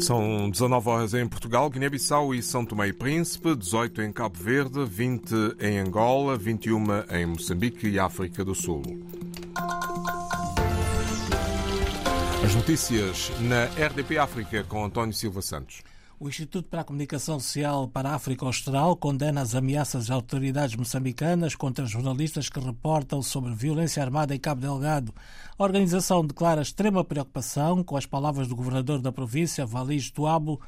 São 19 horas em Portugal, Guiné-Bissau e São Tomé e Príncipe, 18 em Cabo Verde, 20 em Angola, 21 em Moçambique e África do Sul. As notícias na RDP África com António Silva Santos. O Instituto para a Comunicação Social para a África Austral condena as ameaças de autoridades moçambicanas contra jornalistas que reportam sobre violência armada em Cabo Delgado. A organização declara extrema preocupação com as palavras do governador da província, Valis Tuabo,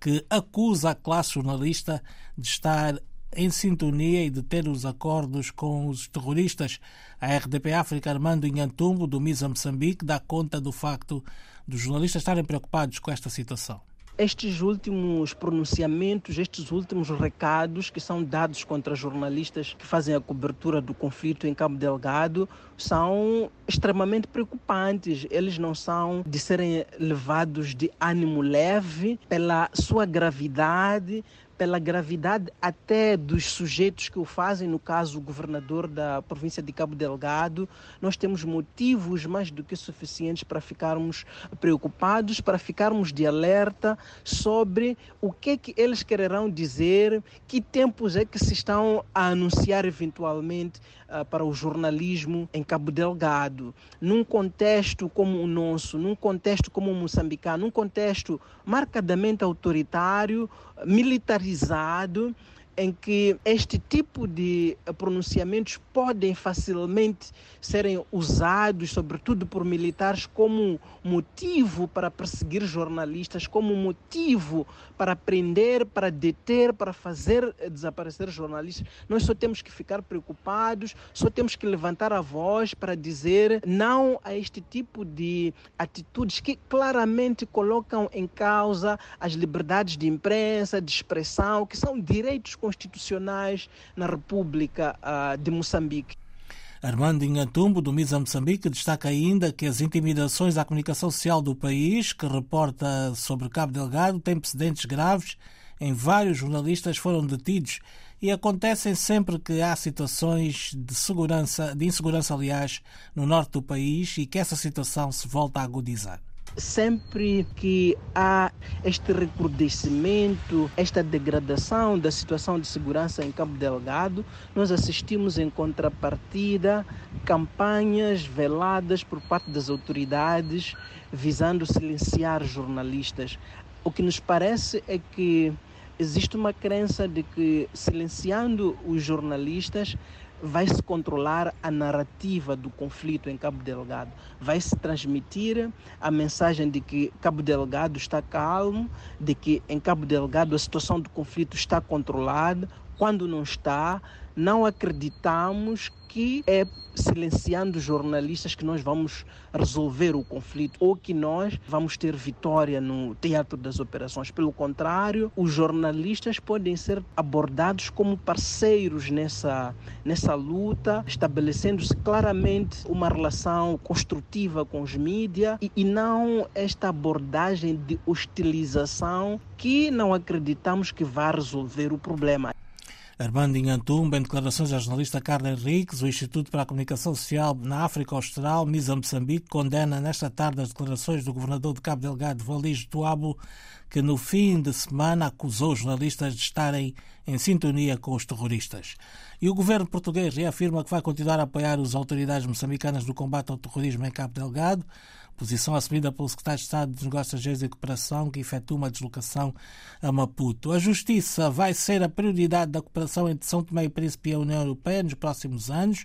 que acusa a classe jornalista de estar em sintonia e de ter os acordos com os terroristas. A RDP África Armando Inhantumbo, do MISA Moçambique, dá conta do facto dos jornalistas estarem preocupados com esta situação estes últimos pronunciamentos, estes últimos recados que são dados contra jornalistas que fazem a cobertura do conflito em Cabo Delgado são extremamente preocupantes. Eles não são de serem levados de ânimo leve pela sua gravidade, pela gravidade até dos sujeitos que o fazem, no caso o governador da província de Cabo Delgado, nós temos motivos mais do que suficientes para ficarmos preocupados, para ficarmos de alerta sobre o que é que eles quererão dizer, que tempos é que se estão a anunciar eventualmente para o jornalismo em Cabo Delgado, num contexto como o nosso, num contexto como o moçambicano, num contexto marcadamente autoritário, militarizado, em que este tipo de pronunciamentos podem facilmente serem usados, sobretudo por militares, como motivo para perseguir jornalistas, como motivo para prender, para deter, para fazer desaparecer jornalistas. Nós só temos que ficar preocupados, só temos que levantar a voz para dizer não a este tipo de atitudes que claramente colocam em causa as liberdades de imprensa, de expressão, que são direitos constitucionais na República uh, de Moçambique. Armando Inhatumbo, do MISA Moçambique, destaca ainda que as intimidações à comunicação social do país, que reporta sobre Cabo Delgado, têm precedentes graves. Em vários jornalistas foram detidos e acontecem sempre que há situações de segurança, de insegurança, aliás, no norte do país e que essa situação se volta a agudizar sempre que há este recrudescimento, esta degradação da situação de segurança em Cabo Delgado, nós assistimos em contrapartida campanhas veladas por parte das autoridades visando silenciar jornalistas. O que nos parece é que existe uma crença de que silenciando os jornalistas vai se controlar a narrativa do conflito em Cabo Delgado. Vai se transmitir a mensagem de que Cabo Delgado está calmo, de que em Cabo Delgado a situação do conflito está controlada, quando não está, não acreditamos que é silenciando jornalistas que nós vamos resolver o conflito ou que nós vamos ter vitória no teatro das operações. Pelo contrário, os jornalistas podem ser abordados como parceiros nessa, nessa luta, estabelecendo-se claramente uma relação construtiva com os mídias e, e não esta abordagem de hostilização que não acreditamos que vai resolver o problema. Armando Inhantumba, em declarações à jornalista Carla Henriques, o Instituto para a Comunicação Social na África Austral, MISA Moçambique, condena nesta tarde as declarações do governador de Cabo Delgado, Valis Tuabo, que no fim de semana acusou os jornalistas de estarem em sintonia com os terroristas. E o governo português reafirma que vai continuar a apoiar as autoridades moçambicanas no combate ao terrorismo em Cabo Delgado, posição assumida pelo secretário de Estado dos Negócios Estrangeiros e Cooperação, que efetua uma deslocação a Maputo. A justiça vai ser a prioridade da cooperação entre São Tomé e Príncipe e a União Europeia nos próximos anos.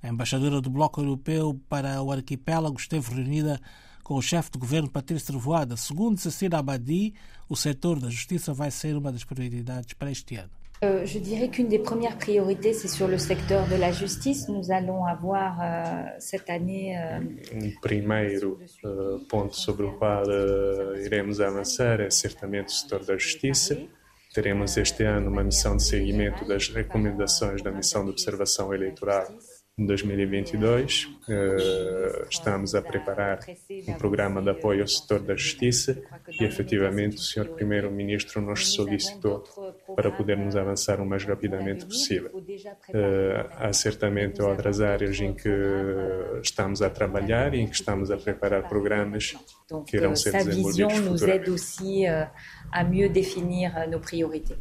A embaixadora do Bloco Europeu para o arquipélago esteve reunida com o chefe de governo Patrício Trevoada. Segundo Cecília Abadi, o setor da justiça vai ser uma das prioridades para este ano. Euh, je dirais qu'une des premières priorités, c'est sur le secteur de la justice. Nous allons avoir euh, cette année. Euh, um primeiro uh, ponto sobre o qual uh, iremos avançar é certamente o setor da justiça. Teremos este ano uma missão de seguimento das recomendações da missão de observação eleitoral 2022. Estamos a preparar um programa de apoio ao setor da justiça e, efetivamente, o Sr. Primeiro-Ministro nos solicitou para podermos avançar o mais rapidamente possível. Há certamente outras áreas em que estamos a trabalhar e em que estamos a preparar programas que irão ser desenvolvidos futuramente. Nous aide aussi à mieux définir nos priorités.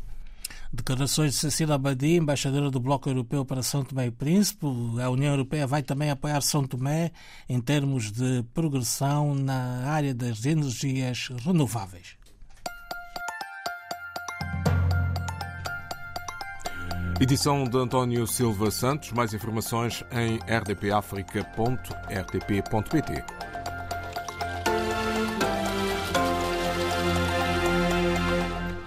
Declarações de Cecília Abadi, embaixadora do Bloco Europeu para São Tomé e Príncipe. A União Europeia vai também apoiar São Tomé em termos de progressão na área das energias renováveis. Edição de António Silva Santos. Mais informações em rdpafrica.rtp.pt.